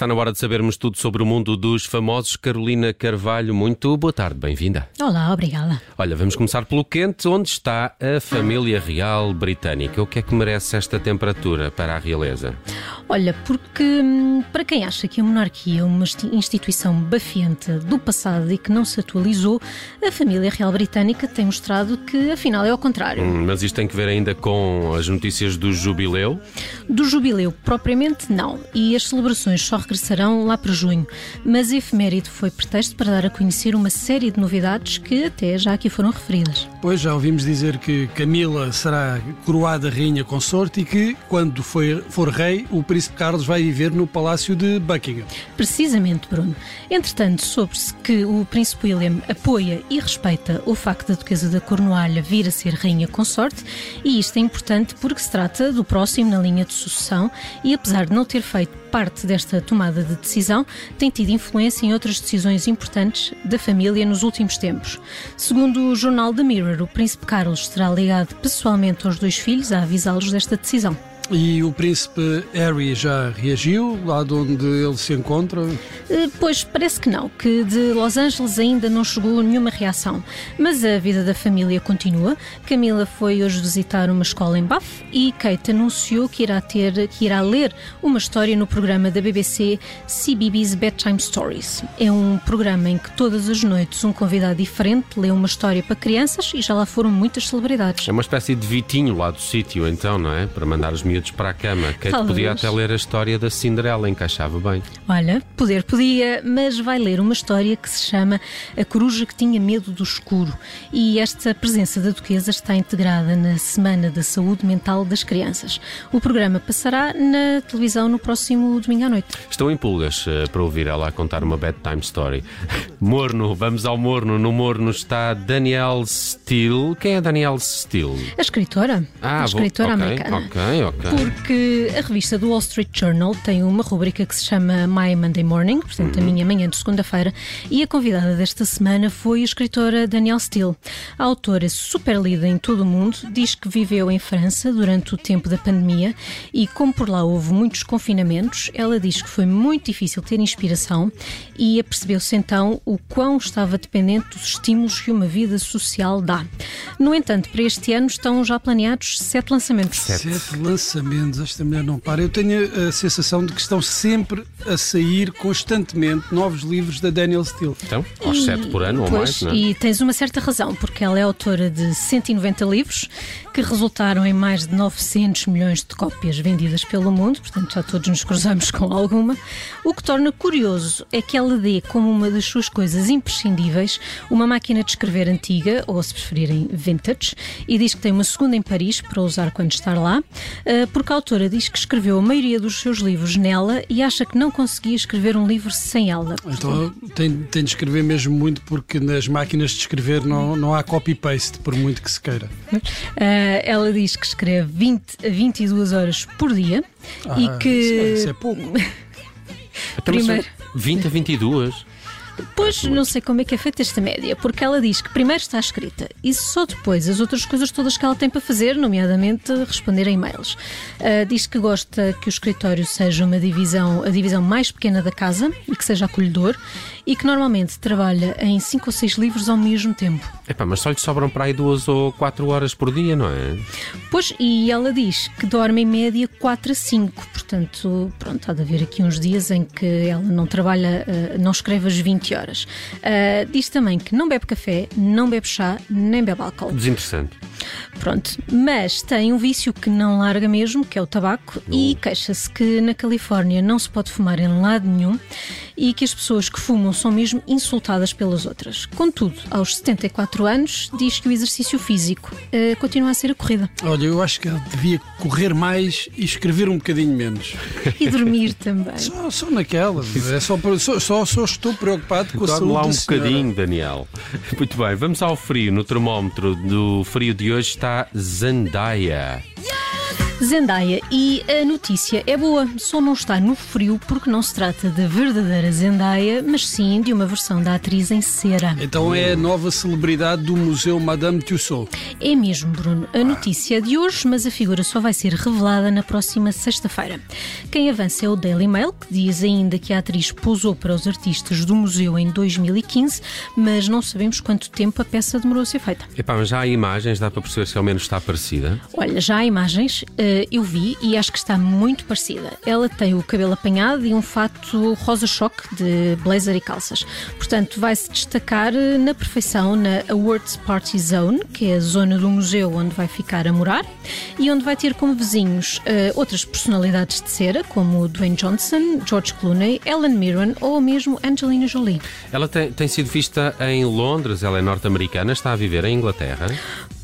Está na hora de sabermos tudo sobre o mundo dos famosos. Carolina Carvalho, muito boa tarde, bem-vinda. Olá, obrigada. Olha, vamos começar pelo quente. Onde está a família real britânica? O que é que merece esta temperatura para a realeza? Olha, porque hum, para quem acha que a monarquia é uma instituição bafienta do passado e que não se atualizou, a família real britânica tem mostrado que afinal é ao contrário. Hum, mas isto tem que ver ainda com as notícias do jubileu? Do jubileu, propriamente não. E as celebrações só regressarão lá para junho. Mas a efeméride foi pretexto para dar a conhecer uma série de novidades que até já aqui foram referidas. Pois já ouvimos dizer que Camila será coroada rainha consorte e que, quando for, for rei, o príncipe Carlos vai viver no palácio de Buckingham. Precisamente, Bruno. Entretanto, soube-se que o príncipe William apoia e respeita o facto da duquesa da Cornualha vir a ser rainha consorte e isto é importante porque se trata do próximo na linha de sucessão e apesar de não ter feito parte desta tomada de decisão, tem tido influência em outras decisões importantes da família nos últimos tempos. Segundo o jornal The Mirror, o príncipe Carlos será ligado pessoalmente aos dois filhos a avisá-los desta decisão. E o príncipe Harry já reagiu lá de onde ele se encontra? Eh, pois parece que não, que de Los Angeles ainda não chegou nenhuma reação. Mas a vida da família continua. Camila foi hoje visitar uma escola em Bath e Kate anunciou que irá ter, que irá ler uma história no programa da BBC CBBS Bedtime Stories. É um programa em que todas as noites um convidado diferente lê uma história para crianças e já lá foram muitas celebridades. É uma espécie de Vitinho lá do sítio, então, não é? Para mandar os miúdos miúdos para a cama. Kate Talvez. podia até ler a história da Cinderela, encaixava bem. Olha, poder podia, mas vai ler uma história que se chama A Coruja que Tinha Medo do Escuro. E esta presença da Duquesa está integrada na Semana da Saúde Mental das Crianças. O programa passará na televisão no próximo domingo à noite. Estou em pulgas uh, para ouvir ela a contar uma bedtime story. Morno, vamos ao Morno. No Morno está Danielle Steele. Quem é Danielle Steele? A escritora. Ah, a escritora vou... okay, americana. Ok, ok porque a revista do Wall Street Journal tem uma rubrica que se chama My Monday Morning, portanto, a uhum. minha manhã de segunda-feira, e a convidada desta semana foi a escritora Danielle Steele. A autora, super lida em todo o mundo, diz que viveu em França durante o tempo da pandemia e, como por lá houve muitos confinamentos, ela diz que foi muito difícil ter inspiração e apercebeu-se então o quão estava dependente dos estímulos que uma vida social dá. No entanto, para este ano estão já planeados sete lançamentos. Sete, sete lançamentos lançamentos, esta mulher não para. Eu tenho a sensação de que estão sempre a sair constantemente novos livros da Daniel Steele. Então, aos e, sete por ano ou mais, não é? E tens uma certa razão, porque ela é autora de 190 livros que resultaram em mais de 900 milhões de cópias vendidas pelo mundo, portanto já todos nos cruzamos com alguma. O que torna curioso é que ela dê como uma das suas coisas imprescindíveis uma máquina de escrever antiga, ou se preferirem vintage, e diz que tem uma segunda em Paris para usar quando estar lá, eh, porque a autora diz que escreveu a maioria dos seus livros nela e acha que não conseguia escrever um livro sem ela. Então tem, tem de escrever mesmo muito, porque nas máquinas de escrever não, não há copy-paste, por muito que se queira. Uh, ela diz que escreve 20 a 22 horas por dia ah, e que. Isso é, isso é pouco. Primeiro... 20 a 22? Pois não sei como é que é feita esta média, porque ela diz que primeiro está escrita e só depois as outras coisas todas que ela tem para fazer, nomeadamente responder a e-mails. Uh, diz que gosta que o escritório seja uma divisão, a divisão mais pequena da casa e que seja acolhedor e que normalmente trabalha em cinco ou seis livros ao mesmo tempo. Epá, mas só lhe sobram para aí duas ou quatro horas por dia, não é? Pois, e ela diz que dorme em média 4 a 5, portanto, pronto, há de haver aqui uns dias em que ela não trabalha, uh, não escreve as 20 horas. Uh, diz também que não bebe café, não bebe chá, nem bebe álcool. Desinteressante. Pronto, mas tem um vício que não larga mesmo, que é o tabaco, e queixa-se que na Califórnia não se pode fumar em lado nenhum e que as pessoas que fumam são mesmo insultadas pelas outras. Contudo, aos 74 anos, diz que o exercício físico uh, continua a ser a corrida. Olha, eu acho que ele devia correr mais e escrever um bocadinho menos. E dormir também. Só, só naquela. É só, só, só, só estou preocupado com a saúde lá um bocadinho, Daniel. Muito bem, vamos ao frio. No termómetro do frio de hoje está Zendaya. Zendaya. E a notícia é boa, só não está no frio porque não se trata da verdadeira Zendaya, mas sim de uma versão da atriz em cera. Então é a nova celebridade do Museu Madame Tussauds. É mesmo, Bruno. A notícia é de hoje, mas a figura só vai ser revelada na próxima sexta-feira. Quem avança é o Daily Mail, que diz ainda que a atriz posou para os artistas do museu em 2015, mas não sabemos quanto tempo a peça demorou a ser feita. Epá, mas já há imagens, dá para perceber se ao menos está parecida? Olha, já há imagens, eh, eu vi e acho que está muito parecida. Ela tem o cabelo apanhado e um fato rosa-choque de blazer e calças. Portanto, vai se destacar eh, na perfeição na Awards Party Zone, que é a zona do museu onde vai ficar a morar e onde vai ter como vizinhos eh, outras personalidades de cera, como Dwayne Johnson, George Clooney, Ellen Mirren ou mesmo Angelina Jolie. Ela tem, tem sido vista em Londres, ela é norte-americana, está a viver em Inglaterra.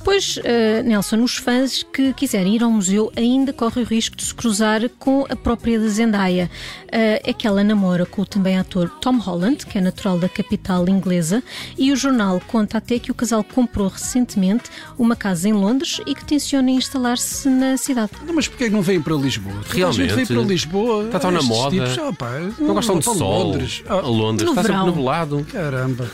Pois, uh, Nelson, os fãs que quiserem ir ao museu ainda correm o risco de se cruzar com a própria da Zendaya. Uh, é que ela namora com o também ator Tom Holland, que é natural da capital inglesa, e o jornal conta até que o casal comprou recentemente uma casa em Londres e que tenciona instalar-se na cidade. Não, mas porquê não vêm para Lisboa? Realmente? A gente vem para Lisboa. Está tão na estes moda. tipos, ah, pá, Não gostam de para sol. Londres. Ah, Londres No está sempre verão. nublado. caramba.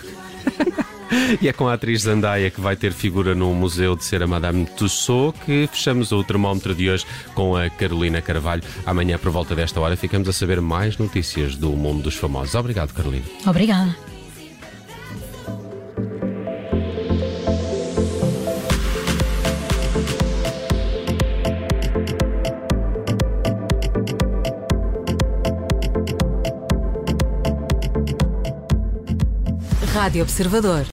E é com a atriz Zendaya que vai ter figura no Museu de Cera Madame Tussauds que fechamos o termómetro de hoje com a Carolina Carvalho. Amanhã, por volta desta hora, ficamos a saber mais notícias do mundo dos famosos. Obrigado, Carolina. Obrigada. Rádio Observador.